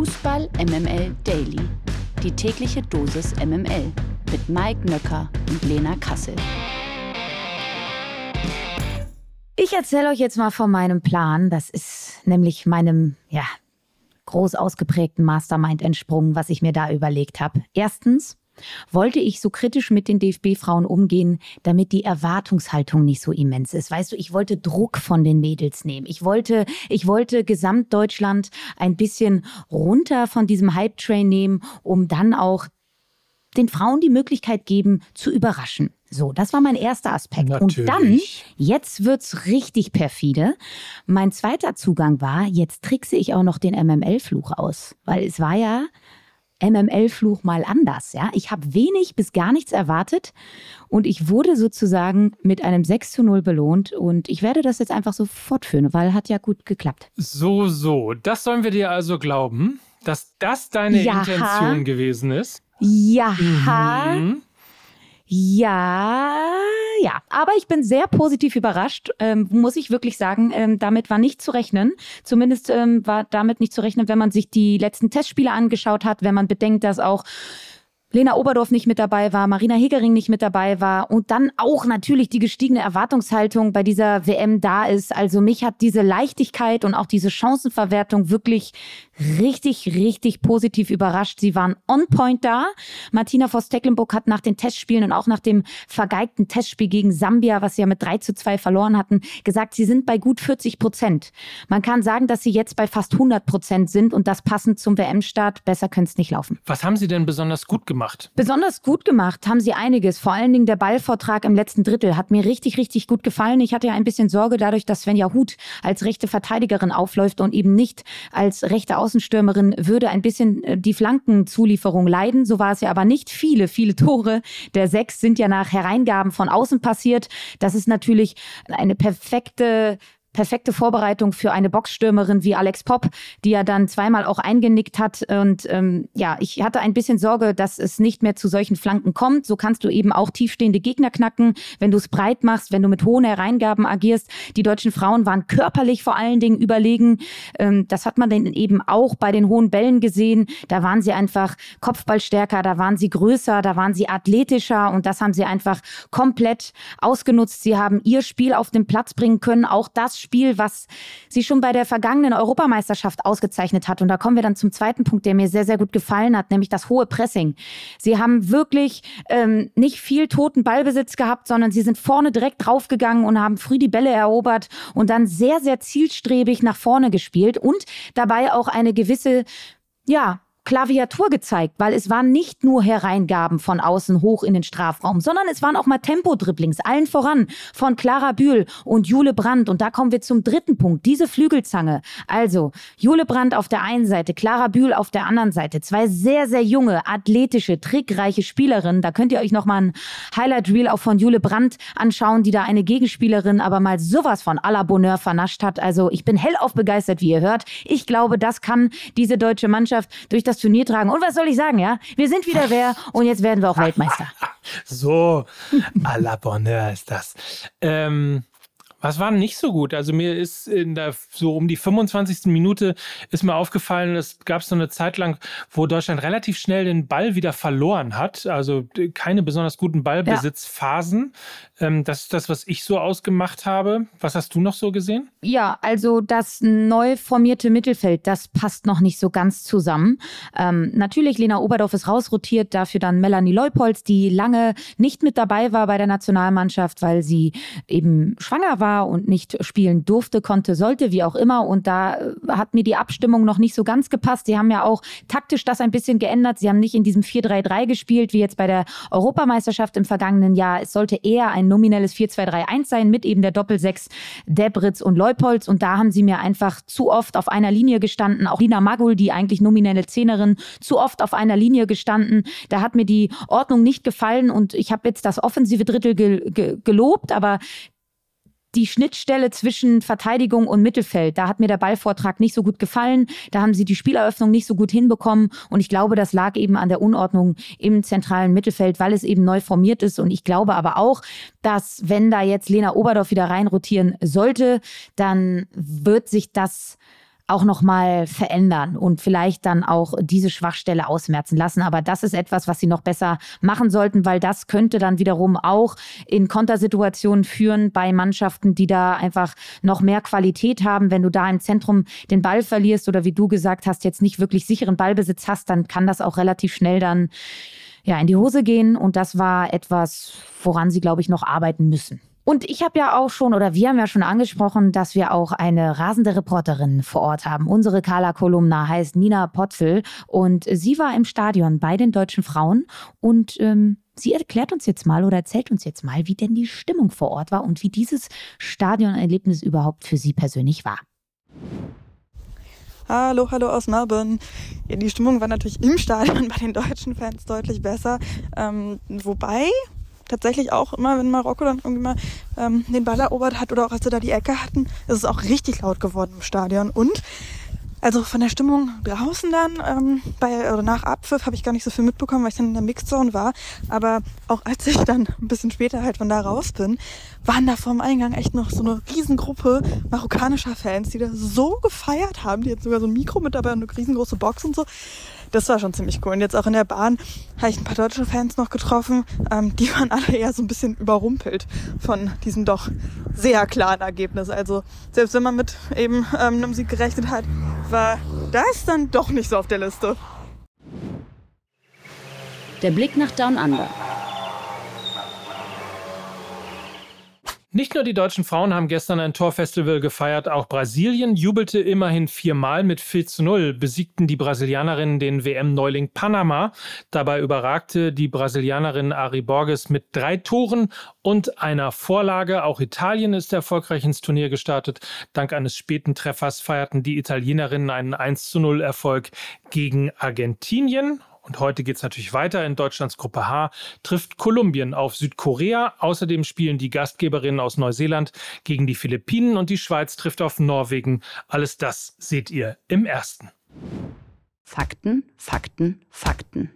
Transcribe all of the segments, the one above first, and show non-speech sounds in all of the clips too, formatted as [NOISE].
Fußball MML Daily. Die tägliche Dosis MML mit Mike Nöcker und Lena Kassel. Ich erzähle euch jetzt mal von meinem Plan. Das ist nämlich meinem, ja, groß ausgeprägten Mastermind entsprungen, was ich mir da überlegt habe. Erstens wollte ich so kritisch mit den DFB-Frauen umgehen, damit die Erwartungshaltung nicht so immens ist. Weißt du, ich wollte Druck von den Mädels nehmen. Ich wollte, ich wollte Gesamtdeutschland ein bisschen runter von diesem Hype-Train nehmen, um dann auch den Frauen die Möglichkeit geben, zu überraschen. So, das war mein erster Aspekt. Natürlich. Und dann, jetzt wird's richtig perfide. Mein zweiter Zugang war, jetzt trickse ich auch noch den MML-Fluch aus. Weil es war ja MML-Fluch mal anders. Ja? Ich habe wenig bis gar nichts erwartet und ich wurde sozusagen mit einem 6 zu 0 belohnt und ich werde das jetzt einfach so fortführen, weil hat ja gut geklappt. So, so. Das sollen wir dir also glauben, dass das deine Jaha. Intention gewesen ist. Ja, Mhm. Ja, ja. Aber ich bin sehr positiv überrascht, ähm, muss ich wirklich sagen. Ähm, damit war nicht zu rechnen. Zumindest ähm, war damit nicht zu rechnen, wenn man sich die letzten Testspiele angeschaut hat, wenn man bedenkt, dass auch Lena Oberdorf nicht mit dabei war, Marina Hegering nicht mit dabei war und dann auch natürlich die gestiegene Erwartungshaltung bei dieser WM da ist. Also mich hat diese Leichtigkeit und auch diese Chancenverwertung wirklich richtig, richtig positiv überrascht. Sie waren on point da. Martina Voss-Tecklenburg hat nach den Testspielen und auch nach dem vergeigten Testspiel gegen Sambia, was sie ja mit 3 zu 2 verloren hatten, gesagt, sie sind bei gut 40 Prozent. Man kann sagen, dass sie jetzt bei fast 100 Prozent sind und das passend zum WM-Start. Besser könnte es nicht laufen. Was haben sie denn besonders gut gemacht? Besonders gut gemacht haben sie einiges. Vor allen Dingen der Ballvortrag im letzten Drittel hat mir richtig, richtig gut gefallen. Ich hatte ja ein bisschen Sorge dadurch, dass Svenja Huth als rechte Verteidigerin aufläuft und eben nicht als rechte Außenstürmerin würde ein bisschen äh, die Flankenzulieferung leiden. So war es ja aber nicht. Viele, viele Tore der sechs sind ja nach Hereingaben von außen passiert. Das ist natürlich eine perfekte perfekte Vorbereitung für eine Boxstürmerin wie Alex Popp, die ja dann zweimal auch eingenickt hat. Und ähm, ja, ich hatte ein bisschen Sorge, dass es nicht mehr zu solchen Flanken kommt. So kannst du eben auch tiefstehende Gegner knacken, wenn du es breit machst, wenn du mit hohen Hereingaben agierst. Die deutschen Frauen waren körperlich vor allen Dingen überlegen. Ähm, das hat man dann eben auch bei den hohen Bällen gesehen. Da waren sie einfach kopfballstärker, da waren sie größer, da waren sie athletischer und das haben sie einfach komplett ausgenutzt. Sie haben ihr Spiel auf den Platz bringen können. Auch das Spiel, was sie schon bei der vergangenen Europameisterschaft ausgezeichnet hat. Und da kommen wir dann zum zweiten Punkt, der mir sehr, sehr gut gefallen hat, nämlich das hohe Pressing. Sie haben wirklich ähm, nicht viel toten Ballbesitz gehabt, sondern sie sind vorne direkt draufgegangen und haben früh die Bälle erobert und dann sehr, sehr zielstrebig nach vorne gespielt und dabei auch eine gewisse, ja, Klaviatur gezeigt, weil es waren nicht nur Hereingaben von außen hoch in den Strafraum, sondern es waren auch mal Tempodribblings, allen voran von Clara Bühl und Jule Brandt. Und da kommen wir zum dritten Punkt, diese Flügelzange. Also Jule Brandt auf der einen Seite, Clara Bühl auf der anderen Seite. Zwei sehr, sehr junge, athletische, trickreiche Spielerinnen. Da könnt ihr euch nochmal ein Highlight-Reel auch von Jule Brandt anschauen, die da eine Gegenspielerin aber mal sowas von à la Bonheur vernascht hat. Also ich bin hellauf begeistert, wie ihr hört. Ich glaube, das kann diese deutsche Mannschaft durch das Turnier tragen. Und was soll ich sagen, ja? Wir sind wieder wer und jetzt werden wir auch Weltmeister. [LAUGHS] So, à la Bonheur ist das. Ähm, was war nicht so gut? Also mir ist in der so um die 25. Minute ist mir aufgefallen, es gab so eine Zeit lang, wo Deutschland relativ schnell den Ball wieder verloren hat. Also keine besonders guten Ballbesitzphasen. Ähm, das ist das, was ich so ausgemacht habe. Was hast du noch so gesehen? Ja, also das neu formierte Mittelfeld, das passt noch nicht so ganz zusammen. Ähm, natürlich, Lena Oberdorf ist rausrotiert, dafür dann Melanie Leupolz, die lange nicht mit dabei war bei der Nationalmannschaft, weil sie eben schwanger war und nicht spielen durfte, konnte, sollte, wie auch immer. Und da äh, hat mir die Abstimmung noch nicht so ganz gepasst. Sie haben ja auch taktisch das ein bisschen geändert. Sie haben nicht in diesem 4-3-3 gespielt, wie jetzt bei der Europameisterschaft im vergangenen Jahr. Es sollte eher ein nominelles 4-2-3-1 sein mit eben der Doppel-6 Debritz und Leupolz. Und da haben sie mir einfach zu oft auf einer Linie gestanden. Auch Lina Magul, die eigentlich nominelle Zehnerin, zu oft auf einer Linie gestanden. Da hat mir die Ordnung nicht gefallen und ich habe jetzt das offensive Drittel ge ge gelobt, aber die Schnittstelle zwischen Verteidigung und Mittelfeld, da hat mir der Ballvortrag nicht so gut gefallen. Da haben sie die Spieleröffnung nicht so gut hinbekommen. Und ich glaube, das lag eben an der Unordnung im zentralen Mittelfeld, weil es eben neu formiert ist. Und ich glaube aber auch, dass wenn da jetzt Lena Oberdorf wieder reinrotieren sollte, dann wird sich das auch nochmal verändern und vielleicht dann auch diese Schwachstelle ausmerzen lassen. Aber das ist etwas, was sie noch besser machen sollten, weil das könnte dann wiederum auch in Kontersituationen führen bei Mannschaften, die da einfach noch mehr Qualität haben. Wenn du da im Zentrum den Ball verlierst oder wie du gesagt hast, jetzt nicht wirklich sicheren Ballbesitz hast, dann kann das auch relativ schnell dann ja in die Hose gehen. Und das war etwas, woran sie, glaube ich, noch arbeiten müssen. Und ich habe ja auch schon, oder wir haben ja schon angesprochen, dass wir auch eine rasende Reporterin vor Ort haben. Unsere Kala-Kolumna heißt Nina Potzel und sie war im Stadion bei den deutschen Frauen und ähm, sie erklärt uns jetzt mal oder erzählt uns jetzt mal, wie denn die Stimmung vor Ort war und wie dieses Stadionerlebnis überhaupt für sie persönlich war. Hallo, hallo aus Melbourne. Ja, die Stimmung war natürlich im Stadion [LAUGHS] bei den deutschen Fans deutlich besser. Ähm, wobei tatsächlich auch immer, wenn Marokko dann irgendwie mal ähm, den Ball erobert hat oder auch als sie da die Ecke hatten, ist es auch richtig laut geworden im Stadion. Und also von der Stimmung draußen dann, ähm, bei, oder nach Abpfiff habe ich gar nicht so viel mitbekommen, weil ich dann in der Mixzone war. Aber auch als ich dann ein bisschen später halt von da raus bin, waren da vorm Eingang echt noch so eine Riesengruppe marokkanischer Fans, die da so gefeiert haben. Die hatten sogar so ein Mikro mit dabei und eine riesengroße Box und so das war schon ziemlich cool. Und jetzt auch in der Bahn habe ich ein paar deutsche Fans noch getroffen. Ähm, die waren alle eher so ein bisschen überrumpelt von diesem doch sehr klaren Ergebnis. Also selbst wenn man mit eben ähm, einem Sieg gerechnet hat, war das dann doch nicht so auf der Liste. Der Blick nach Down Under. Nicht nur die deutschen Frauen haben gestern ein Torfestival gefeiert, auch Brasilien jubelte immerhin viermal mit 4 zu 0, besiegten die Brasilianerinnen den WM-Neuling Panama. Dabei überragte die Brasilianerin Ari Borges mit drei Toren und einer Vorlage. Auch Italien ist erfolgreich ins Turnier gestartet. Dank eines späten Treffers feierten die Italienerinnen einen 1 zu 0 Erfolg gegen Argentinien. Und heute geht es natürlich weiter. In Deutschlands Gruppe H trifft Kolumbien auf Südkorea. Außerdem spielen die Gastgeberinnen aus Neuseeland gegen die Philippinen und die Schweiz trifft auf Norwegen. Alles das seht ihr im ersten. Fakten, Fakten, Fakten.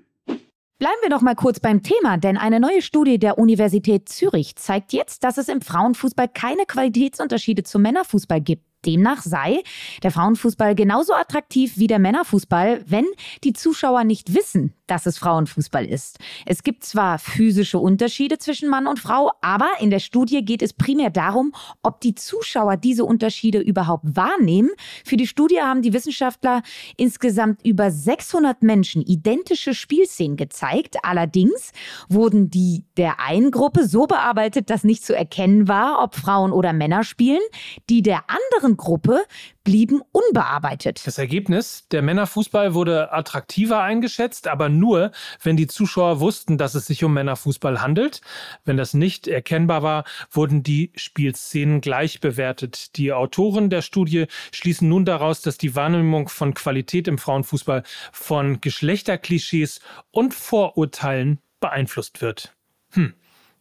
Bleiben wir noch mal kurz beim Thema, denn eine neue Studie der Universität Zürich zeigt jetzt, dass es im Frauenfußball keine Qualitätsunterschiede zum Männerfußball gibt. Demnach sei der Frauenfußball genauso attraktiv wie der Männerfußball, wenn die Zuschauer nicht wissen, dass es Frauenfußball ist. Es gibt zwar physische Unterschiede zwischen Mann und Frau, aber in der Studie geht es primär darum, ob die Zuschauer diese Unterschiede überhaupt wahrnehmen. Für die Studie haben die Wissenschaftler insgesamt über 600 Menschen identische Spielszenen gezeigt. Allerdings wurden die der einen Gruppe so bearbeitet, dass nicht zu erkennen war, ob Frauen oder Männer spielen. Die der anderen Gruppe blieben unbearbeitet. Das Ergebnis, der Männerfußball wurde attraktiver eingeschätzt, aber nur, wenn die Zuschauer wussten, dass es sich um Männerfußball handelt. Wenn das nicht erkennbar war, wurden die Spielszenen gleich bewertet. Die Autoren der Studie schließen nun daraus, dass die Wahrnehmung von Qualität im Frauenfußball von Geschlechterklischees und Vorurteilen beeinflusst wird. Hm.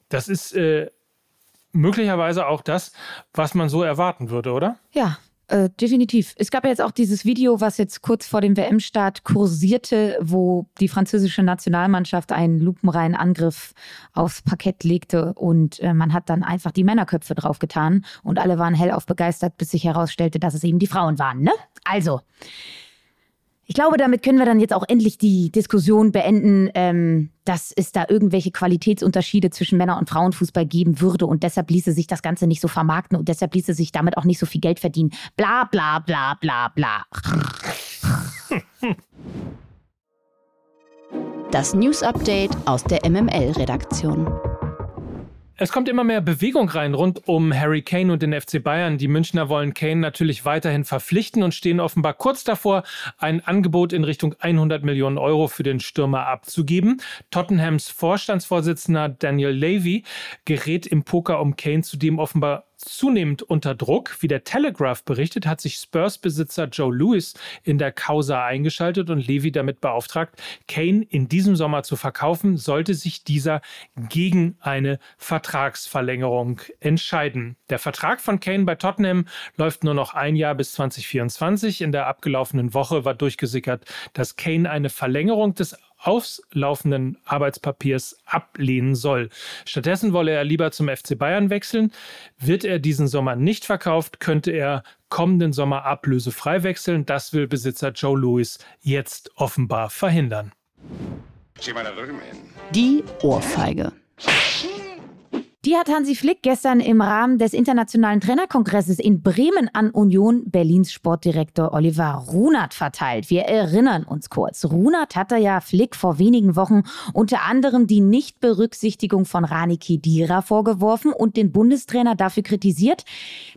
Das ist äh, möglicherweise auch das, was man so erwarten würde, oder? Ja, äh, definitiv. Es gab ja jetzt auch dieses Video, was jetzt kurz vor dem WM-Start kursierte, wo die französische Nationalmannschaft einen lupenreinen Angriff aufs Parkett legte und äh, man hat dann einfach die Männerköpfe draufgetan und alle waren hellauf begeistert, bis sich herausstellte, dass es eben die Frauen waren. Ne? Also, ich glaube, damit können wir dann jetzt auch endlich die Diskussion beenden, ähm, dass es da irgendwelche Qualitätsunterschiede zwischen Männer- und Frauenfußball geben würde und deshalb ließe sich das Ganze nicht so vermarkten und deshalb ließe sich damit auch nicht so viel Geld verdienen. Bla bla bla bla bla. Das News Update aus der MML-Redaktion. Es kommt immer mehr Bewegung rein rund um Harry Kane und den FC Bayern. Die Münchner wollen Kane natürlich weiterhin verpflichten und stehen offenbar kurz davor, ein Angebot in Richtung 100 Millionen Euro für den Stürmer abzugeben. Tottenhams Vorstandsvorsitzender Daniel Levy gerät im Poker um Kane zudem offenbar zunehmend unter Druck. Wie der Telegraph berichtet, hat sich Spurs-Besitzer Joe Lewis in der Causa eingeschaltet und Levy damit beauftragt, Kane in diesem Sommer zu verkaufen, sollte sich dieser gegen eine Vertragsverlängerung entscheiden. Der Vertrag von Kane bei Tottenham läuft nur noch ein Jahr bis 2024. In der abgelaufenen Woche war durchgesickert, dass Kane eine Verlängerung des auslaufenden Arbeitspapiers ablehnen soll. Stattdessen wolle er lieber zum FC Bayern wechseln. Wird er diesen Sommer nicht verkauft, könnte er kommenden Sommer ablösefrei wechseln. Das will Besitzer Joe Louis jetzt offenbar verhindern. Die Ohrfeige. Die hat Hansi Flick gestern im Rahmen des Internationalen Trainerkongresses in Bremen an Union Berlins Sportdirektor Oliver Runert verteilt. Wir erinnern uns kurz. Runert hatte ja Flick vor wenigen Wochen unter anderem die Nichtberücksichtigung von Rani Kedira vorgeworfen und den Bundestrainer dafür kritisiert,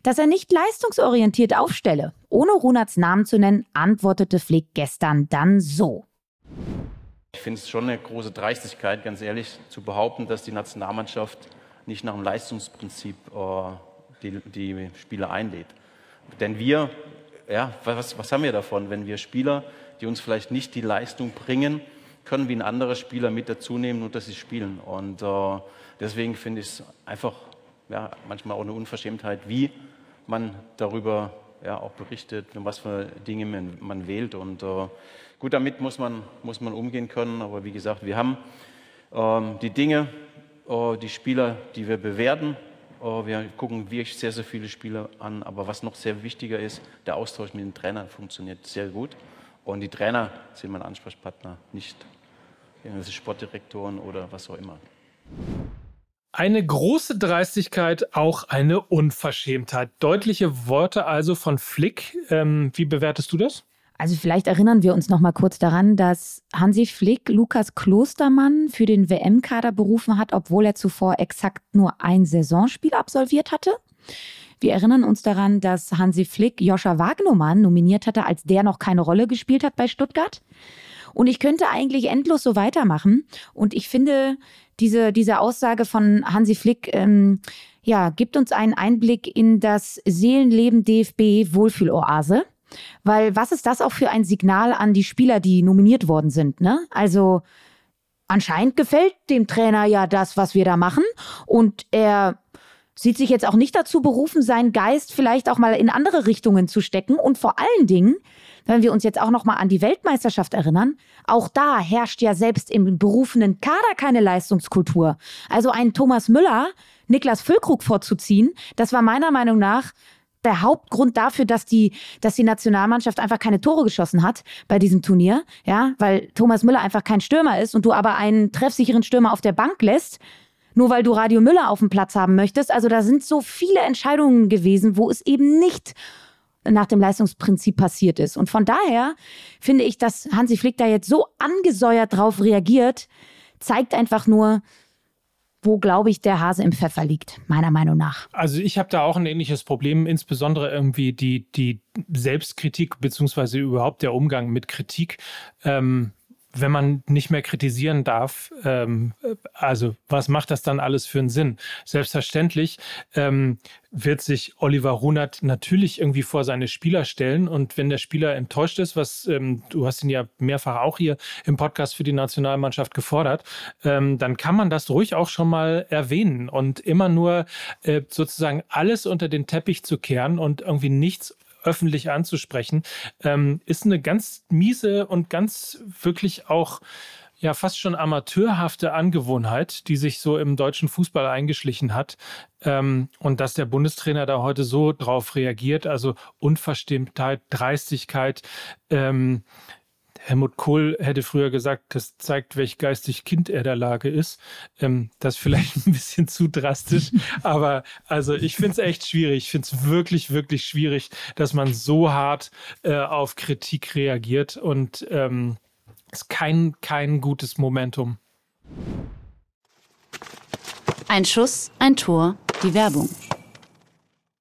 dass er nicht leistungsorientiert aufstelle. Ohne Runerts Namen zu nennen, antwortete Flick gestern dann so. Ich finde es schon eine große Dreistigkeit, ganz ehrlich, zu behaupten, dass die Nationalmannschaft nicht nach dem Leistungsprinzip äh, die, die Spieler einlädt. Denn wir, ja, was, was haben wir davon, wenn wir Spieler, die uns vielleicht nicht die Leistung bringen, können wie ein anderer Spieler mit dazu nehmen und dass sie spielen. Und äh, deswegen finde ich es einfach ja, manchmal auch eine Unverschämtheit, wie man darüber ja, auch berichtet was für Dinge man, man wählt. Und äh, gut, damit muss man, muss man umgehen können. Aber wie gesagt, wir haben ähm, die Dinge, die Spieler, die wir bewerten. Äh, wir gucken wirklich sehr, sehr viele Spieler an. Aber was noch sehr wichtiger ist, der Austausch mit den Trainern funktioniert sehr gut. Und die Trainer sind mein Ansprechpartner, nicht irgendwelche Sportdirektoren oder was auch immer. Eine große Dreistigkeit, auch eine Unverschämtheit. Deutliche Worte also von Flick. Ähm, wie bewertest du das? Also vielleicht erinnern wir uns noch mal kurz daran, dass Hansi Flick Lukas Klostermann für den WM-Kader berufen hat, obwohl er zuvor exakt nur ein Saisonspiel absolviert hatte. Wir erinnern uns daran, dass Hansi Flick Joscha Wagnumann nominiert hatte, als der noch keine Rolle gespielt hat bei Stuttgart. Und ich könnte eigentlich endlos so weitermachen. Und ich finde, diese, diese Aussage von Hansi Flick, ähm, ja, gibt uns einen Einblick in das Seelenleben DFB Wohlfühloase. Weil was ist das auch für ein Signal an die Spieler, die nominiert worden sind? Ne? Also anscheinend gefällt dem Trainer ja das, was wir da machen. Und er sieht sich jetzt auch nicht dazu berufen, seinen Geist vielleicht auch mal in andere Richtungen zu stecken. Und vor allen Dingen, wenn wir uns jetzt auch noch mal an die Weltmeisterschaft erinnern, auch da herrscht ja selbst im berufenen Kader keine Leistungskultur. Also einen Thomas Müller, Niklas Füllkrug vorzuziehen, das war meiner Meinung nach der Hauptgrund dafür, dass die, dass die Nationalmannschaft einfach keine Tore geschossen hat bei diesem Turnier, ja, weil Thomas Müller einfach kein Stürmer ist und du aber einen treffsicheren Stürmer auf der Bank lässt, nur weil du Radio Müller auf dem Platz haben möchtest. Also da sind so viele Entscheidungen gewesen, wo es eben nicht nach dem Leistungsprinzip passiert ist. Und von daher finde ich, dass Hansi Flick da jetzt so angesäuert drauf reagiert, zeigt einfach nur, wo, glaube ich, der Hase im Pfeffer liegt, meiner Meinung nach. Also ich habe da auch ein ähnliches Problem, insbesondere irgendwie die, die Selbstkritik beziehungsweise überhaupt der Umgang mit Kritik. Ähm, wenn man nicht mehr kritisieren darf, ähm, also was macht das dann alles für einen Sinn? Selbstverständlich ähm, wird sich Oliver Runert natürlich irgendwie vor seine Spieler stellen und wenn der Spieler enttäuscht ist, was ähm, du hast ihn ja mehrfach auch hier im Podcast für die Nationalmannschaft gefordert, ähm, dann kann man das ruhig auch schon mal erwähnen und immer nur äh, sozusagen alles unter den Teppich zu kehren und irgendwie nichts öffentlich anzusprechen, ähm, ist eine ganz miese und ganz wirklich auch ja fast schon amateurhafte Angewohnheit, die sich so im deutschen Fußball eingeschlichen hat. Ähm, und dass der Bundestrainer da heute so drauf reagiert, also Unverstimmtheit, Dreistigkeit, ähm, Helmut Kohl hätte früher gesagt, das zeigt, welch geistig Kind er der Lage ist. Ähm, das ist vielleicht [LAUGHS] ein bisschen zu drastisch, aber also ich finde es echt schwierig. Ich finde es wirklich, wirklich schwierig, dass man so hart äh, auf Kritik reagiert und ähm, ist kein, kein gutes Momentum. Ein Schuss, ein Tor, die Werbung.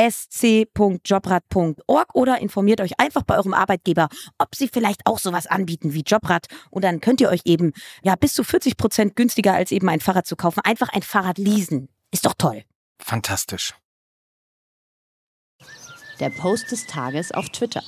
sc.jobrad.org oder informiert euch einfach bei eurem Arbeitgeber, ob sie vielleicht auch sowas anbieten wie Jobrad und dann könnt ihr euch eben ja bis zu 40 Prozent günstiger als eben ein Fahrrad zu kaufen, einfach ein Fahrrad leasen. Ist doch toll. Fantastisch. Der Post des Tages auf Twitter.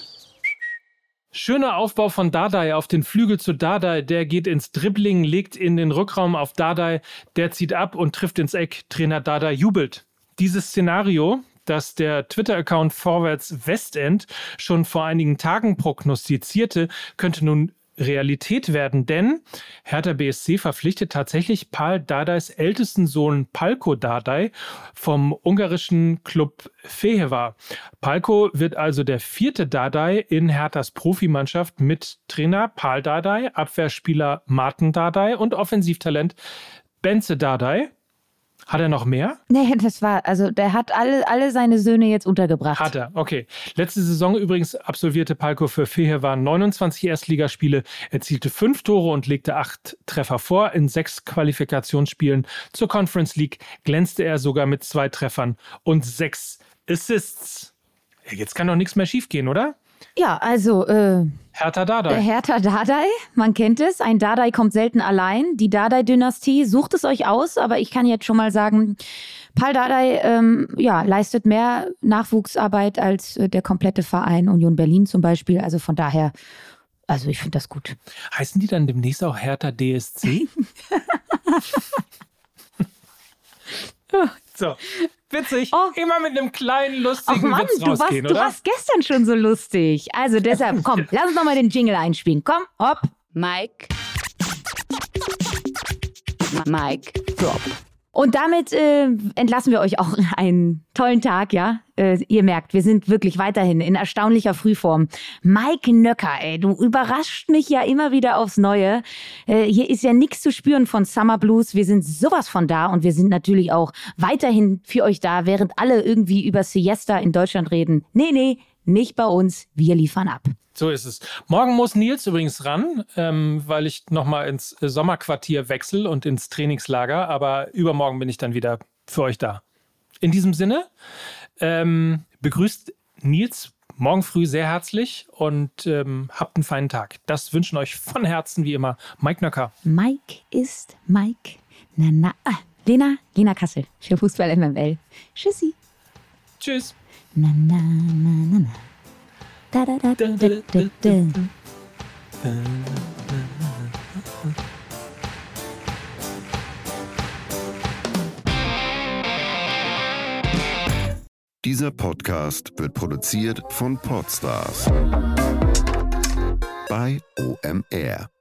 Schöner Aufbau von Dardai auf den Flügel zu Dardai. Der geht ins Dribbling, legt in den Rückraum auf Dardai. Der zieht ab und trifft ins Eck. Trainer Dardai jubelt. Dieses Szenario, das der Twitter-Account Vorwärts Westend schon vor einigen Tagen prognostizierte, könnte nun Realität werden, denn Hertha BSC verpflichtet tatsächlich Pal Dardais ältesten Sohn Palko Dardai vom ungarischen Club Fehewa. Palko wird also der vierte Dardai in Herthas Profimannschaft mit Trainer Pal Dardai, Abwehrspieler Martin Dardai und Offensivtalent Benze Dardai. Hat er noch mehr? Nee, das war, also der hat alle, alle seine Söhne jetzt untergebracht. Hat er, okay. Letzte Saison übrigens absolvierte Palko für waren 29 Erstligaspiele, erzielte fünf Tore und legte acht Treffer vor. In sechs Qualifikationsspielen zur Conference League glänzte er sogar mit zwei Treffern und sechs Assists. Jetzt kann doch nichts mehr schiefgehen, oder? Ja, also. Äh, Hertha Dardai. Hertha Dardai, man kennt es. Ein Dardai kommt selten allein. Die Dardai-Dynastie sucht es euch aus, aber ich kann jetzt schon mal sagen, Paul Dardai ähm, ja, leistet mehr Nachwuchsarbeit als äh, der komplette Verein Union Berlin zum Beispiel. Also von daher, also ich finde das gut. Heißen die dann demnächst auch Hertha DSC? [LAUGHS] [LAUGHS] so, witzig. Oh. Immer mit einem kleinen, lustigen Mann, Witz rausgehen, du warst, oder? Du warst gestern schon so lustig. Also deshalb, komm, [LAUGHS] lass uns nochmal den Jingle einspielen. Komm, hopp. Mike. Mike, drop. Und damit äh, entlassen wir euch auch [LAUGHS] einen tollen Tag, ja. Äh, ihr merkt, wir sind wirklich weiterhin in erstaunlicher Frühform. Mike Nöcker, ey, du überrascht mich ja immer wieder aufs Neue. Äh, hier ist ja nichts zu spüren von Summer Blues. Wir sind sowas von da und wir sind natürlich auch weiterhin für euch da, während alle irgendwie über Siesta in Deutschland reden. Nee, nee, nicht bei uns. Wir liefern ab. So ist es. Morgen muss Nils übrigens ran, ähm, weil ich nochmal ins Sommerquartier wechsle und ins Trainingslager. Aber übermorgen bin ich dann wieder für euch da. In diesem Sinne, ähm, begrüßt Nils morgen früh sehr herzlich und ähm, habt einen feinen Tag. Das wünschen euch von Herzen wie immer Mike Nöcker. Mike ist Mike. Na, na. Ah, Lena, Lena Kassel für Fußball MML. Tschüssi. Tschüss. Na, na, na, na, na. Da, da, da, da, da, da. Dieser Podcast wird produziert von Podstars bei OMR.